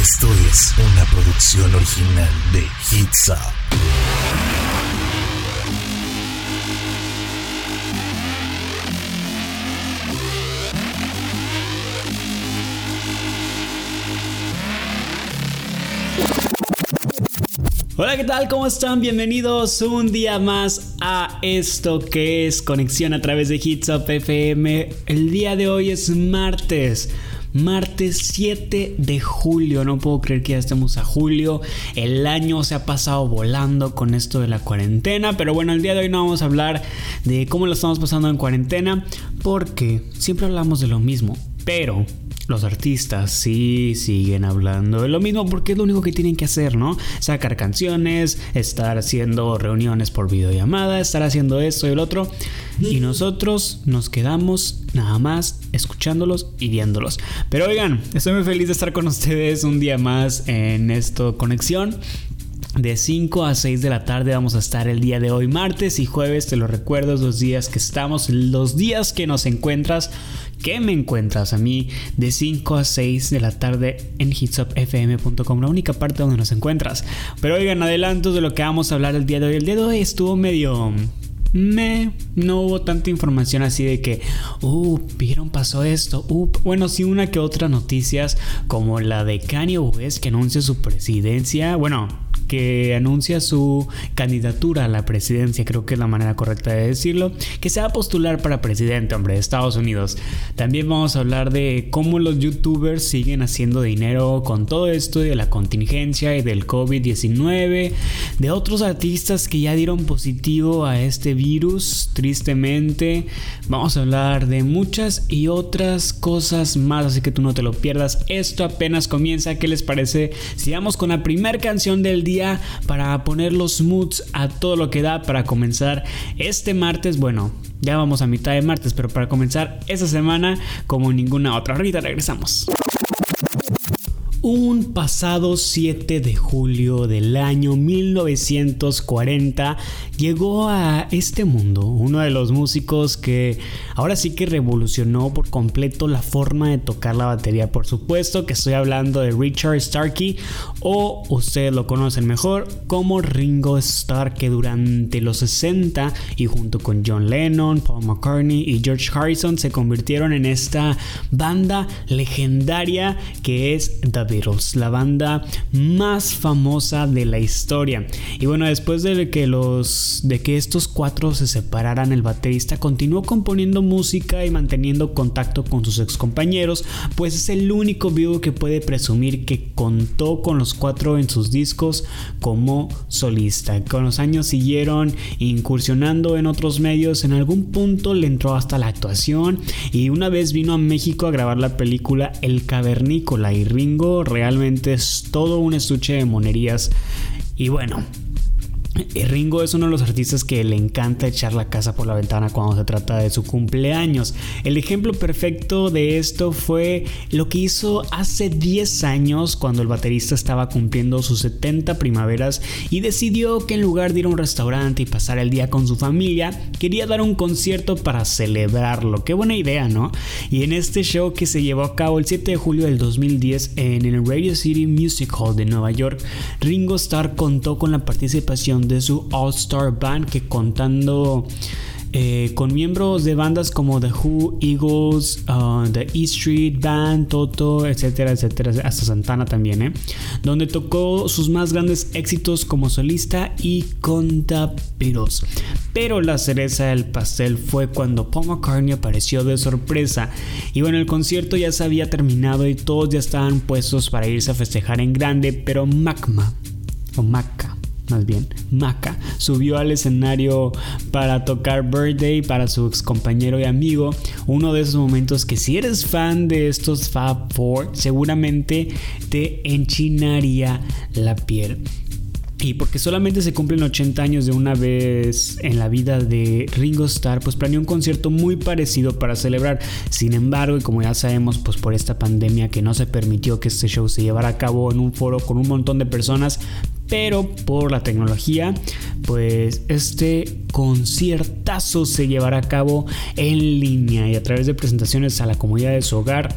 Esto es una producción original de Hitza. Hola, ¿qué tal? ¿Cómo están? Bienvenidos un día más a esto que es conexión a través de Hits Up FM. El día de hoy es martes. Martes 7 de julio, no puedo creer que ya estemos a julio, el año se ha pasado volando con esto de la cuarentena, pero bueno, el día de hoy no vamos a hablar de cómo lo estamos pasando en cuarentena, porque siempre hablamos de lo mismo, pero los artistas sí siguen hablando de lo mismo porque es lo único que tienen que hacer, ¿no? Sacar canciones, estar haciendo reuniones por videollamada, estar haciendo esto y el otro. Y nosotros nos quedamos nada más escuchándolos y viéndolos. Pero oigan, estoy muy feliz de estar con ustedes un día más en esto conexión. De 5 a 6 de la tarde vamos a estar el día de hoy, martes y jueves, te lo recuerdo, los días que estamos, los días que nos encuentras, que me encuentras a mí de 5 a 6 de la tarde en hitsupfm.com, la única parte donde nos encuentras. Pero oigan, adelantos de lo que vamos a hablar el día de hoy. El día de hoy estuvo medio me no hubo tanta información así de que, uh, vieron pasó esto, uh, bueno, sí una que otra noticias como la de Kanye West que anuncia su presidencia, bueno, que anuncia su candidatura a la presidencia, creo que es la manera correcta de decirlo, que se va a postular para presidente, hombre, de Estados Unidos. También vamos a hablar de cómo los youtubers siguen haciendo dinero con todo esto de la contingencia y del COVID-19, de otros artistas que ya dieron positivo a este virus, tristemente. Vamos a hablar de muchas y otras cosas más, así que tú no te lo pierdas. Esto apenas comienza, ¿qué les parece? Sigamos con la primera canción del día para poner los moods a todo lo que da para comenzar este martes. Bueno, ya vamos a mitad de martes, pero para comenzar esta semana como ninguna otra. Ahorita regresamos. Un pasado 7 de julio del año 1940 llegó a este mundo uno de los músicos que ahora sí que revolucionó por completo la forma de tocar la batería. Por supuesto que estoy hablando de Richard Starkey o ustedes lo conocen mejor como Ringo Starr que durante los 60 y junto con John Lennon, Paul McCartney y George Harrison se convirtieron en esta banda legendaria que es The Beatles, la banda más famosa de la historia. Y bueno, después de que los de que estos cuatro se separaran, el baterista continuó componiendo música y manteniendo contacto con sus ex compañeros, pues es el único vivo que puede presumir que contó con los cuatro en sus discos como solista. Con los años siguieron incursionando en otros medios, en algún punto le entró hasta la actuación y una vez vino a México a grabar la película El Cavernícola y Ringo realmente es todo un estuche de monerías. Y bueno, Ringo es uno de los artistas que le encanta echar la casa por la ventana cuando se trata de su cumpleaños. El ejemplo perfecto de esto fue lo que hizo hace 10 años cuando el baterista estaba cumpliendo sus 70 primaveras y decidió que en lugar de ir a un restaurante y pasar el día con su familia, quería dar un concierto para celebrarlo. Qué buena idea, ¿no? Y en este show que se llevó a cabo el 7 de julio del 2010 en el Radio City Music Hall de Nueva York, Ringo Starr contó con la participación de su All Star Band que contando eh, con miembros de bandas como The Who, Eagles, uh, The E Street Band, Toto, etcétera, etcétera, hasta Santana también, ¿eh? donde tocó sus más grandes éxitos como solista y con Beatles. Pero la cereza del pastel fue cuando Paul McCartney apareció de sorpresa y bueno, el concierto ya se había terminado y todos ya estaban puestos para irse a festejar en grande, pero Macma o Maca más bien, Maca, subió al escenario para tocar Birthday para su ex compañero y amigo. Uno de esos momentos que si eres fan de estos Fab Four, seguramente te enchinaría la piel. Y porque solamente se cumplen 80 años de una vez en la vida de Ringo Starr, pues planeó un concierto muy parecido para celebrar. Sin embargo, y como ya sabemos, pues por esta pandemia que no se permitió que este show se llevara a cabo en un foro con un montón de personas, pero por la tecnología, pues este conciertazo se llevará a cabo en línea y a través de presentaciones a la comunidad de su hogar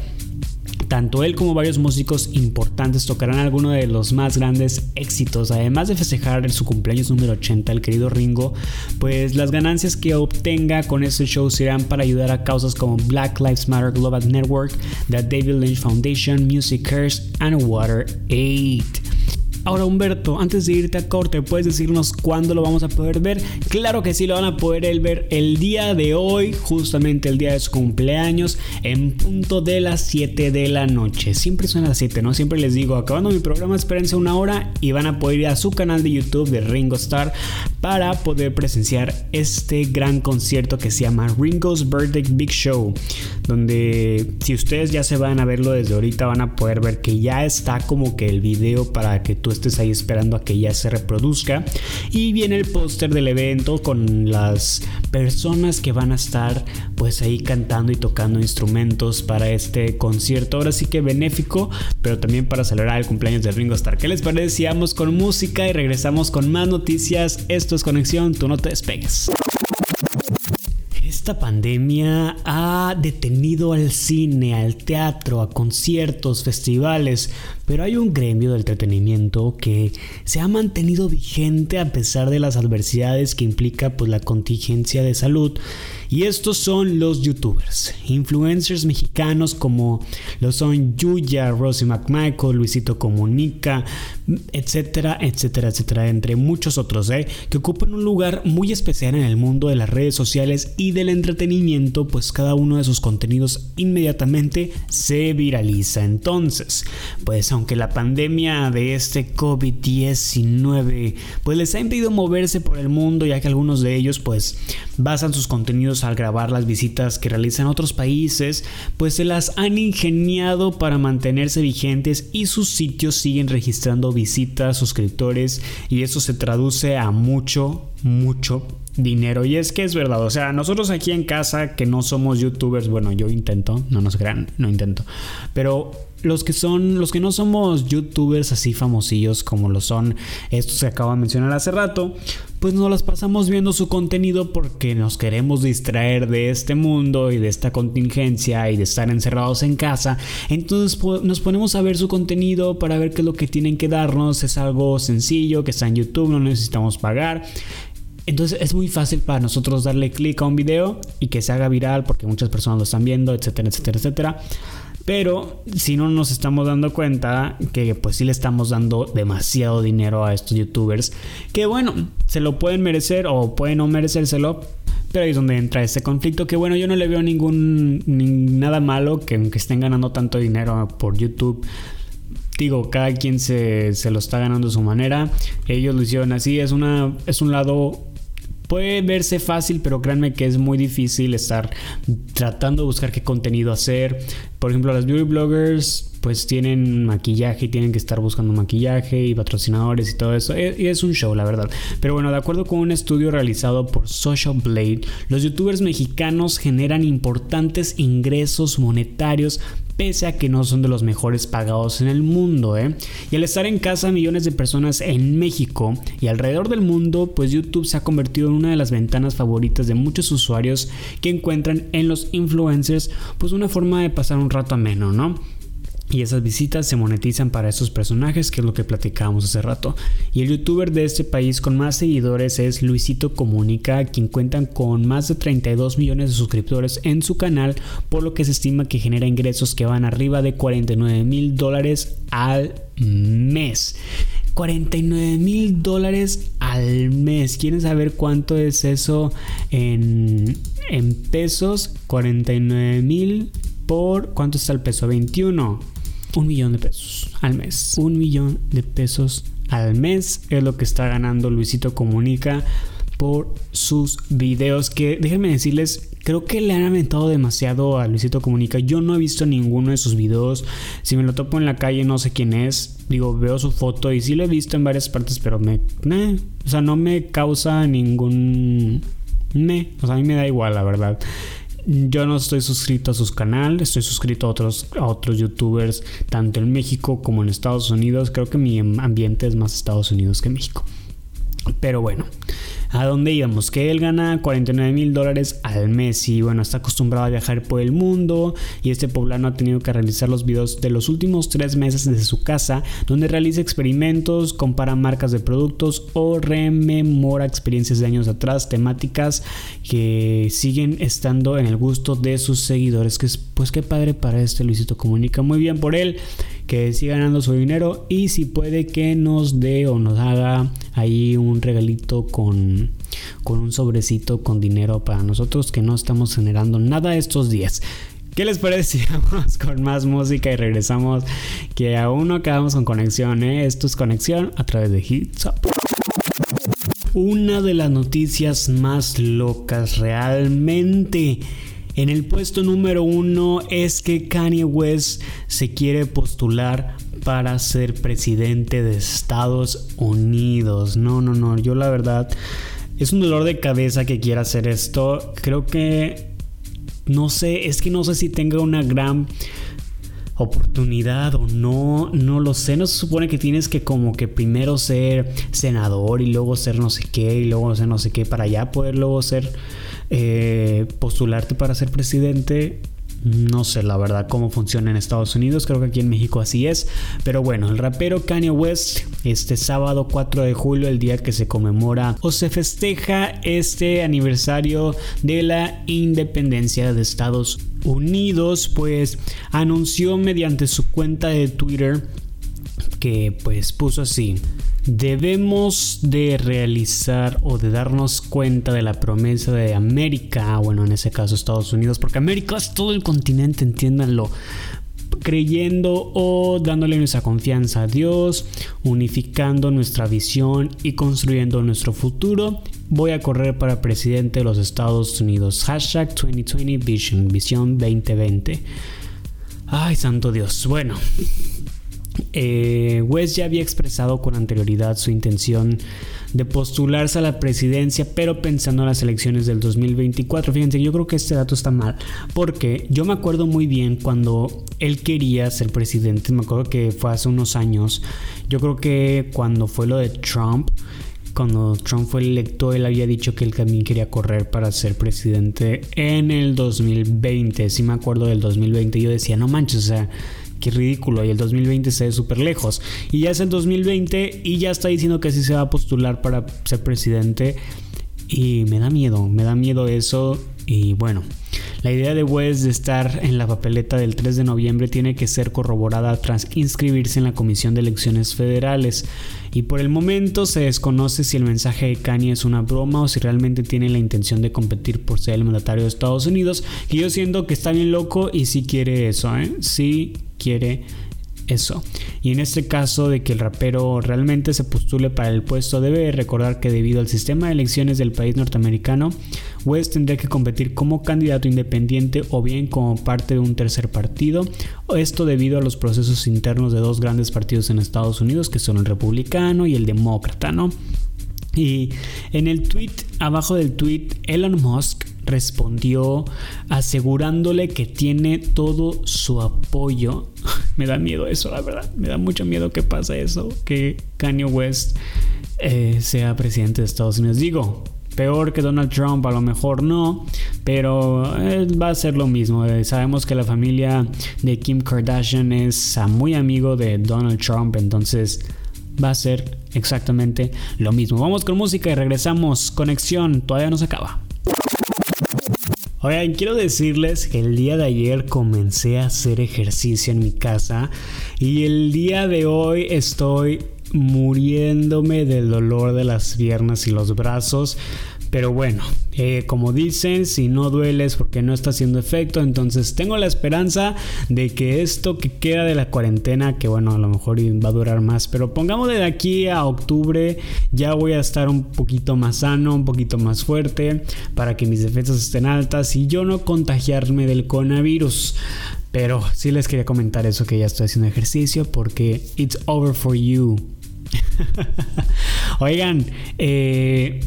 tanto él como varios músicos importantes tocarán algunos de los más grandes éxitos. Además de festejar su cumpleaños número 80, el querido Ringo, pues las ganancias que obtenga con este show serán para ayudar a causas como Black Lives Matter Global Network, The David Lynch Foundation, Music Cares and Water Aid. Ahora Humberto, antes de irte a corte, ¿puedes decirnos cuándo lo vamos a poder ver? Claro que sí, lo van a poder ver el día de hoy, justamente el día de su cumpleaños, en punto de las 7 de la noche. Siempre a las 7, ¿no? Siempre les digo, acabando mi programa, espérense una hora y van a poder ir a su canal de YouTube de Ringo Starr para poder presenciar este gran concierto que se llama Ringo's Birthday Big Show, donde si ustedes ya se van a verlo desde ahorita van a poder ver que ya está como que el video para que tú estés ahí esperando a que ya se reproduzca. Y viene el póster del evento con las personas que van a estar pues ahí cantando y tocando instrumentos para este concierto. Ahora sí que benéfico, pero también para celebrar el cumpleaños de Ringo Starr. ¿Qué les parece si vamos con música y regresamos con más noticias? Esto es Conexión, tú no te despegues. Esta pandemia ha detenido al cine, al teatro, a conciertos, festivales, pero hay un gremio de entretenimiento que se ha mantenido vigente a pesar de las adversidades que implica pues, la contingencia de salud y estos son los youtubers, influencers mexicanos como lo son Yuya, Rosy McMichael, Luisito Comunica, etcétera, etcétera, etcétera, entre muchos otros, ¿eh? que ocupan un lugar muy especial en el mundo de las redes sociales y del entretenimiento, pues cada uno de sus contenidos inmediatamente se viraliza. Entonces, pues aunque la pandemia de este COVID-19 pues les ha impedido moverse por el mundo, ya que algunos de ellos pues basan sus contenidos al grabar las visitas que realizan otros países, pues se las han ingeniado para mantenerse vigentes y sus sitios siguen registrando visitas, suscriptores y eso se traduce a mucho, mucho dinero. Y es que es verdad, o sea, nosotros aquí en casa que no somos youtubers, bueno, yo intento, no nos crean, no intento, pero los que son, los que no somos youtubers así famosillos como lo son estos que acabo de mencionar hace rato, pues nos las pasamos viendo su contenido porque nos queremos distraer de este mundo y de esta contingencia y de estar encerrados en casa. Entonces nos ponemos a ver su contenido para ver qué es lo que tienen que darnos. Es algo sencillo que está en YouTube, no necesitamos pagar. Entonces es muy fácil para nosotros darle clic a un video y que se haga viral porque muchas personas lo están viendo, etcétera, etcétera, etcétera. Pero si no nos estamos dando cuenta que pues sí le estamos dando demasiado dinero a estos youtubers, que bueno, se lo pueden merecer o pueden no merecérselo, pero ahí es donde entra este conflicto que bueno, yo no le veo ningún nada malo que, que estén ganando tanto dinero por YouTube digo, cada quien se, se, lo está ganando a su manera. Ellos lo hicieron así. Es, una, es un lado Puede verse fácil, pero créanme que es muy difícil estar tratando de buscar qué contenido hacer. Por ejemplo, las beauty bloggers pues tienen maquillaje y tienen que estar buscando maquillaje y patrocinadores y todo eso. E, y es un show, la verdad. Pero bueno, de acuerdo con un estudio realizado por Social Blade, los youtubers mexicanos generan importantes ingresos monetarios pese a que no son de los mejores pagados en el mundo. ¿eh? Y al estar en casa millones de personas en México y alrededor del mundo, pues YouTube se ha convertido en una de las ventanas favoritas de muchos usuarios que encuentran en los influencers pues una forma de pasar un rato ameno, ¿no? Y esas visitas se monetizan para estos personajes, que es lo que platicábamos hace rato. Y el youtuber de este país con más seguidores es Luisito Comunica, quien cuenta con más de 32 millones de suscriptores en su canal, por lo que se estima que genera ingresos que van arriba de 49 mil dólares al mes. 49 mil dólares al mes. ¿Quieren saber cuánto es eso en, en pesos? 49 mil por... ¿Cuánto está el peso? 21 un millón de pesos al mes. Un millón de pesos al mes es lo que está ganando Luisito Comunica por sus videos que déjenme decirles creo que le han aventado demasiado a Luisito Comunica. Yo no he visto ninguno de sus videos. Si me lo topo en la calle no sé quién es. Digo veo su foto y sí lo he visto en varias partes pero me o sea no me causa ningún me o sea a mí me da igual la verdad yo no estoy suscrito a sus canales, estoy suscrito a otros, a otros youtubers, tanto en México como en Estados Unidos. Creo que mi ambiente es más Estados Unidos que México. Pero bueno, a dónde íbamos, que él gana 49 mil dólares al mes y bueno, está acostumbrado a viajar por el mundo y este poblano ha tenido que realizar los videos de los últimos tres meses desde su casa, donde realiza experimentos, compara marcas de productos o rememora experiencias de años atrás, temáticas que siguen estando en el gusto de sus seguidores, que es pues qué padre para este Luisito Comunica, muy bien por él que siga ganando su dinero y si puede que nos dé o nos haga ahí un regalito con, con un sobrecito con dinero para nosotros que no estamos generando nada estos días. ¿Qué les parece si vamos con más música y regresamos? Que aún no quedamos con conexión, ¿eh? Esto es conexión a través de Hits Up. Una de las noticias más locas realmente en el puesto número uno es que Kanye West se quiere postular para ser presidente de Estados Unidos. No, no, no, yo la verdad es un dolor de cabeza que quiera hacer esto. Creo que no sé, es que no sé si tenga una gran oportunidad o no, no lo sé. No se supone que tienes que como que primero ser senador y luego ser no sé qué y luego ser no sé qué para ya poder luego ser eh, postularte para ser presidente. No sé la verdad cómo funciona en Estados Unidos, creo que aquí en México así es. Pero bueno, el rapero Kanye West, este sábado 4 de julio, el día que se conmemora o se festeja este aniversario de la independencia de Estados Unidos, pues anunció mediante su cuenta de Twitter que pues puso así. Debemos de realizar o de darnos cuenta de la promesa de América, bueno, en ese caso Estados Unidos, porque América es todo el continente, entiéndanlo creyendo o dándole nuestra confianza a Dios, unificando nuestra visión y construyendo nuestro futuro. Voy a correr para presidente de los Estados Unidos. Hashtag 2020 Vision, visión 2020. Ay, santo Dios. Bueno, eh, West ya había expresado con anterioridad su intención de postularse a la presidencia, pero pensando en las elecciones del 2024. Fíjense, yo creo que este dato está mal, porque yo me acuerdo muy bien cuando él quería ser presidente, me acuerdo que fue hace unos años, yo creo que cuando fue lo de Trump, cuando Trump fue electo, él había dicho que él también quería correr para ser presidente en el 2020. Si me acuerdo del 2020, yo decía, no manches, o sea, qué ridículo. Y el 2020 se ve súper lejos. Y ya es el 2020 y ya está diciendo que sí se va a postular para ser presidente. Y me da miedo, me da miedo eso. Y bueno, la idea de West de estar en la papeleta del 3 de noviembre tiene que ser corroborada tras inscribirse en la Comisión de Elecciones Federales. Y por el momento se desconoce si el mensaje de Kanye es una broma o si realmente tiene la intención de competir por ser el mandatario de Estados Unidos. Y yo siento que está bien loco y sí quiere eso, ¿eh? Sí quiere eso. Y en este caso de que el rapero realmente se postule para el puesto, debe recordar que debido al sistema de elecciones del país norteamericano, West tendría que competir como candidato independiente o bien como parte de un tercer partido. Esto debido a los procesos internos de dos grandes partidos en Estados Unidos, que son el republicano y el demócrata, ¿no? Y en el tweet, abajo del tweet, Elon Musk respondió asegurándole que tiene todo su apoyo. me da miedo eso, la verdad. Me da mucho miedo que pase eso, que Kanye West eh, sea presidente de Estados Unidos. Digo, peor que Donald Trump, a lo mejor no, pero eh, va a ser lo mismo. Eh, sabemos que la familia de Kim Kardashian es muy amigo de Donald Trump, entonces va a ser exactamente lo mismo. Vamos con música y regresamos. Conexión, todavía no se acaba. Oigan, quiero decirles que el día de ayer comencé a hacer ejercicio en mi casa y el día de hoy estoy muriéndome del dolor de las piernas y los brazos. Pero bueno, eh, como dicen, si no dueles porque no está haciendo efecto, entonces tengo la esperanza de que esto que queda de la cuarentena, que bueno, a lo mejor va a durar más, pero pongamos de aquí a octubre, ya voy a estar un poquito más sano, un poquito más fuerte, para que mis defensas estén altas y yo no contagiarme del coronavirus. Pero sí les quería comentar eso que ya estoy haciendo ejercicio porque it's over for you. Oigan, eh,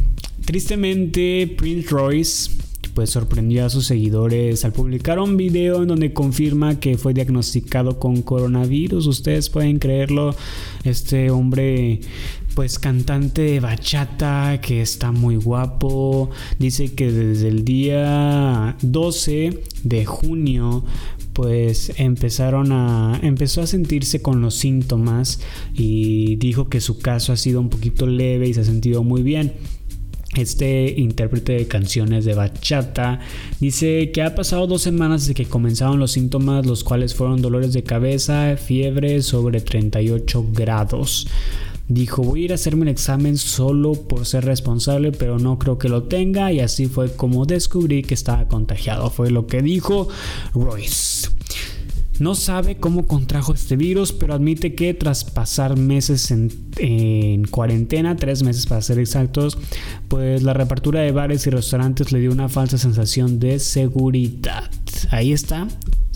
Tristemente, Prince Royce pues sorprendió a sus seguidores al publicar un video en donde confirma que fue diagnosticado con coronavirus. Ustedes pueden creerlo, este hombre pues cantante de bachata que está muy guapo. Dice que desde el día 12 de junio pues empezaron a empezó a sentirse con los síntomas y dijo que su caso ha sido un poquito leve y se ha sentido muy bien. Este intérprete de canciones de bachata dice que ha pasado dos semanas desde que comenzaron los síntomas, los cuales fueron dolores de cabeza, fiebre sobre 38 grados. Dijo, voy a ir a hacerme un examen solo por ser responsable, pero no creo que lo tenga. Y así fue como descubrí que estaba contagiado. Fue lo que dijo Royce. No sabe cómo contrajo este virus, pero admite que tras pasar meses en, cuarentena, tres meses para ser exactos, pues la reapertura de bares y restaurantes le dio una falsa sensación de seguridad. Ahí está,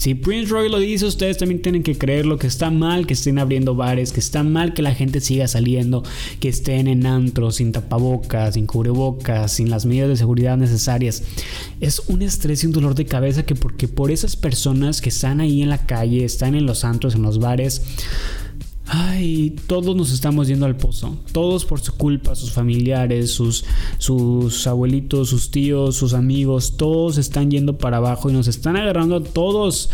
si Prince Roy lo dice, ustedes también tienen que creerlo, que está mal que estén abriendo bares, que está mal que la gente siga saliendo, que estén en antros, sin tapabocas, sin cubrebocas, sin las medidas de seguridad necesarias. Es un estrés y un dolor de cabeza que porque por esas personas que están ahí en la calle, están en los antros, en los bares, Ay, todos nos estamos yendo al pozo. Todos por su culpa, sus familiares, sus, sus abuelitos, sus tíos, sus amigos, todos están yendo para abajo y nos están agarrando a todos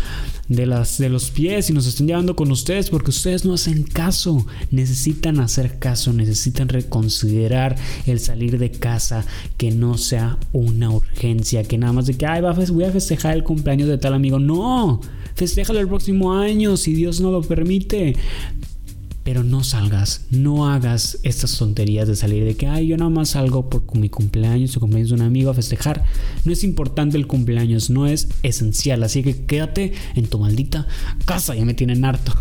de, las, de los pies y nos están llevando con ustedes porque ustedes no hacen caso. Necesitan hacer caso, necesitan reconsiderar el salir de casa, que no sea una urgencia, que nada más de que, ay, voy a festejar el cumpleaños de tal amigo. No, festéjalo el próximo año si Dios no lo permite pero no salgas, no hagas estas tonterías de salir de que, ay, yo nada más salgo por mi cumpleaños o cumpleaños de un amigo a festejar. No es importante el cumpleaños, no es esencial, así que quédate en tu maldita casa, ya me tienen harto.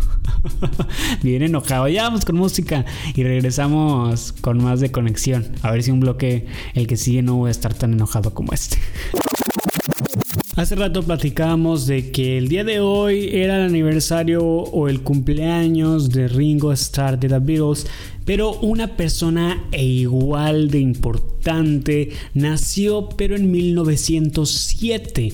Bien enojado, ya vamos con música y regresamos con más de conexión. A ver si un bloque, el que sigue, no voy a estar tan enojado como este. Hace rato platicábamos de que el día de hoy era el aniversario o el cumpleaños de Ringo Starr de The Beatles, pero una persona e igual de importante nació pero en 1907.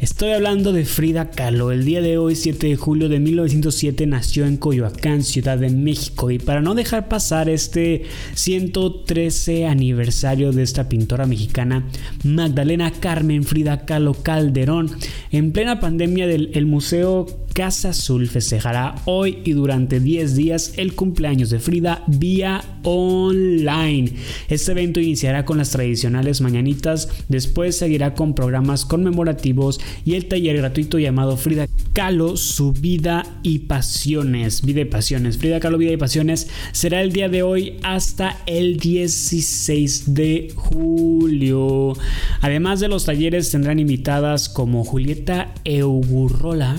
Estoy hablando de Frida Kahlo. El día de hoy, 7 de julio de 1907, nació en Coyoacán, Ciudad de México. Y para no dejar pasar este 113 aniversario de esta pintora mexicana, Magdalena Carmen Frida Kahlo Calderón, en plena pandemia del Museo Casa Azul festejará hoy y durante 10 días el cumpleaños de Frida vía online. Este evento iniciará con las tradicionales mañanitas, después seguirá con programas conmemorativos y el taller gratuito llamado Frida Kahlo, su vida y pasiones. Vida y pasiones. Frida Kahlo, vida y pasiones será el día de hoy hasta el 16 de julio. Además de los talleres tendrán invitadas como Julieta Eugurrola,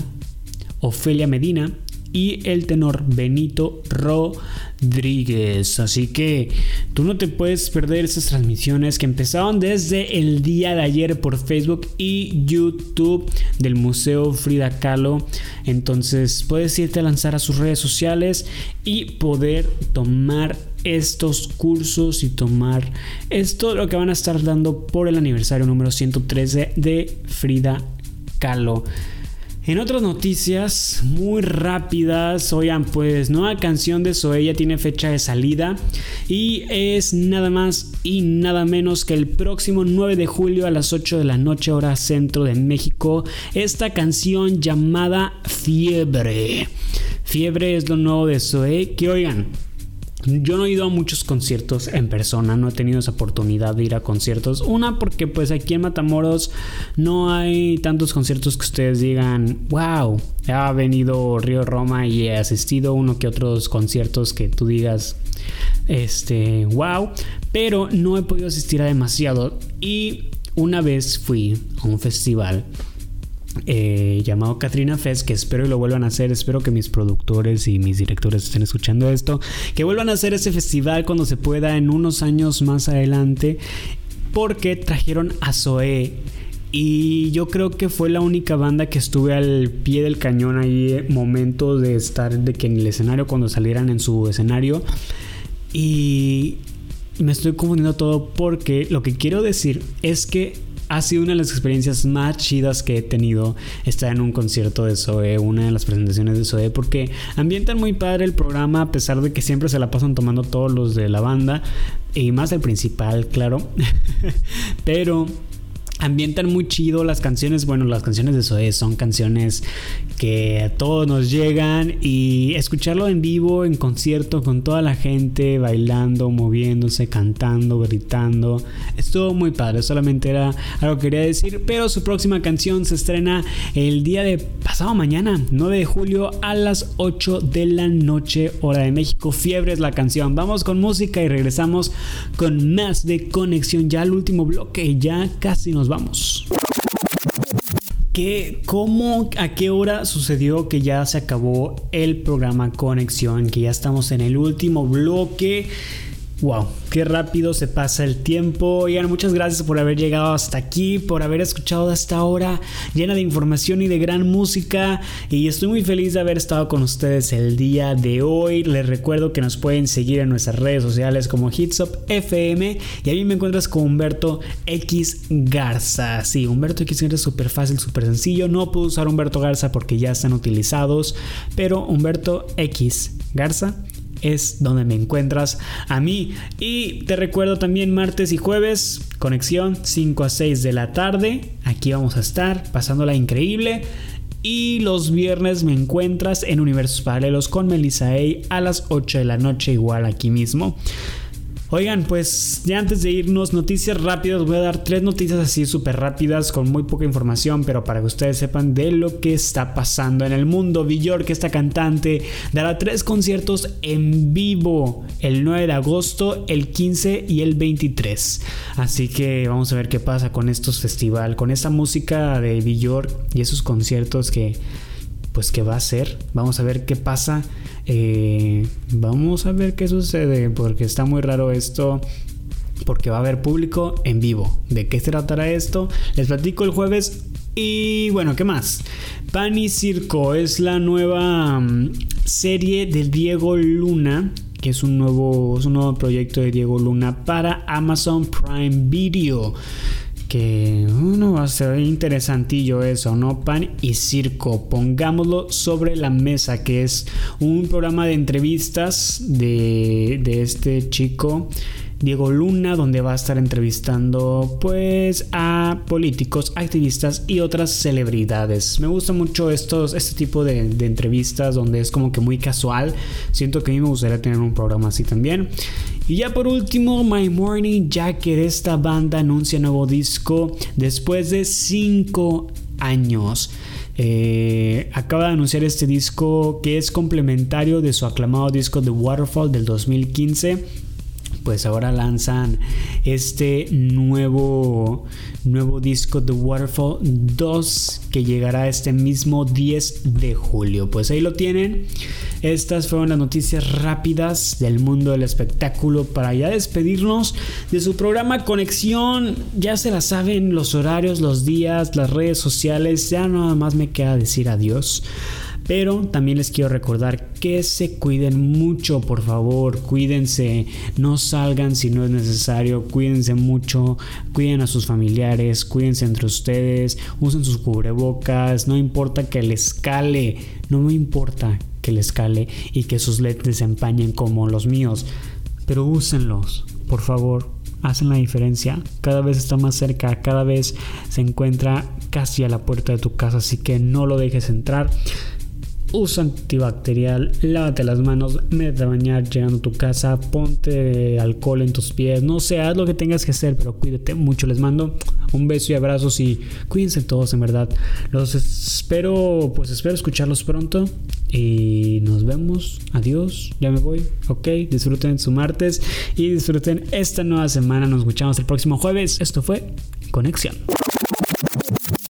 Ofelia Medina y el tenor Benito Rodríguez. Así que tú no te puedes perder esas transmisiones que empezaron desde el día de ayer por Facebook y YouTube del Museo Frida Kahlo. Entonces puedes irte a lanzar a sus redes sociales y poder tomar estos cursos y tomar esto lo que van a estar dando por el aniversario número 113 de Frida Kahlo. En otras noticias muy rápidas, oigan, pues nueva canción de Zoe ya tiene fecha de salida y es nada más y nada menos que el próximo 9 de julio a las 8 de la noche hora centro de México. Esta canción llamada Fiebre. Fiebre es lo nuevo de Zoe que oigan, yo no he ido a muchos conciertos en persona, no he tenido esa oportunidad de ir a conciertos. Una porque pues aquí en Matamoros no hay tantos conciertos que ustedes digan, wow, ha venido Río Roma y he asistido a uno que otros conciertos que tú digas, este, wow, pero no he podido asistir a demasiado. Y una vez fui a un festival eh, llamado Katrina Fest, que espero que lo vuelvan a hacer, espero que mis productores y mis directores estén escuchando esto, que vuelvan a hacer ese festival cuando se pueda en unos años más adelante, porque trajeron a Zoe. Y yo creo que fue la única banda que estuve al pie del cañón ahí, eh, momento de estar de que en el escenario, cuando salieran en su escenario. Y me estoy confundiendo todo porque lo que quiero decir es que ha sido una de las experiencias más chidas que he tenido estar en un concierto de Zoe, una de las presentaciones de Zoe, porque ambientan muy padre el programa a pesar de que siempre se la pasan tomando todos los de la banda y más el principal, claro. Pero ambientan muy chido las canciones. Bueno, las canciones de Zoe son canciones que a todos nos llegan y escucharlo en vivo, en concierto, con toda la gente bailando, moviéndose, cantando, gritando. Estuvo muy padre, solamente era algo que quería decir. Pero su próxima canción se estrena el día de pasado mañana, 9 de julio a las 8 de la noche, hora de México. Fiebre es la canción. Vamos con música y regresamos con más de conexión. Ya el último bloque, ya casi nos vamos. ¿Qué, ¿Cómo, a qué hora sucedió que ya se acabó el programa Conexión? Que ya estamos en el último bloque. Wow, qué rápido se pasa el tiempo. Oigan, muchas gracias por haber llegado hasta aquí, por haber escuchado hasta ahora llena de información y de gran música. Y estoy muy feliz de haber estado con ustedes el día de hoy. Les recuerdo que nos pueden seguir en nuestras redes sociales como Hitsop FM. Y a mí me encuentras con Humberto X Garza. Sí, Humberto X Garza es súper fácil, súper sencillo. No puedo usar Humberto Garza porque ya están utilizados. Pero Humberto X Garza es donde me encuentras a mí. Y te recuerdo también martes y jueves, conexión 5 a 6 de la tarde. Aquí vamos a estar pasándola increíble. Y los viernes me encuentras en Universos Paralelos con Melissa A a las 8 de la noche, igual aquí mismo. Oigan, pues ya antes de irnos, noticias rápidas. Voy a dar tres noticias así súper rápidas con muy poca información, pero para que ustedes sepan de lo que está pasando en el mundo. Bjork, esta cantante, dará tres conciertos en vivo el 9 de agosto, el 15 y el 23. Así que vamos a ver qué pasa con estos festivales, con esta música de Bjork y esos conciertos que pues qué va a ser. Vamos a ver qué pasa. Eh, vamos a ver qué sucede porque está muy raro esto. Porque va a haber público en vivo. ¿De qué se tratará esto? Les platico el jueves. Y bueno, ¿qué más? Pan y Circo es la nueva mm, serie de Diego Luna que es un nuevo, es un nuevo proyecto de Diego Luna para Amazon Prime Video que uno va a ser interesantillo eso, ¿no? Pan y circo, pongámoslo sobre la mesa, que es un programa de entrevistas de, de este chico Diego Luna, donde va a estar entrevistando pues a políticos, activistas y otras celebridades. Me gusta mucho estos, este tipo de, entrevistas donde es como que muy casual. Siento que a mí me gustaría tener un programa así también. Y ya por último, My Morning Jacket, esta banda anuncia nuevo disco después de 5 años. Eh, acaba de anunciar este disco que es complementario de su aclamado disco The Waterfall del 2015 pues ahora lanzan este nuevo, nuevo disco The Waterfall 2 que llegará este mismo 10 de julio. Pues ahí lo tienen. Estas fueron las noticias rápidas del mundo del espectáculo para ya despedirnos de su programa Conexión. Ya se la saben los horarios, los días, las redes sociales. Ya nada más me queda decir adiós. Pero también les quiero recordar que se cuiden mucho, por favor, cuídense, no salgan si no es necesario, cuídense mucho, cuiden a sus familiares, cuídense entre ustedes, usen sus cubrebocas, no importa que les cale, no me importa que les cale y que sus lentes se empañen como los míos, pero úsenlos, por favor, hacen la diferencia. Cada vez está más cerca, cada vez se encuentra casi a la puerta de tu casa, así que no lo dejes entrar usa antibacterial, lávate las manos, métete a bañar llegando a tu casa, ponte alcohol en tus pies, no sé, haz lo que tengas que hacer, pero cuídate mucho. Les mando un beso y abrazos y cuídense todos, en verdad. Los espero, pues espero escucharlos pronto y nos vemos. Adiós, ya me voy. Ok, disfruten su martes y disfruten esta nueva semana. Nos escuchamos el próximo jueves. Esto fue Conexión.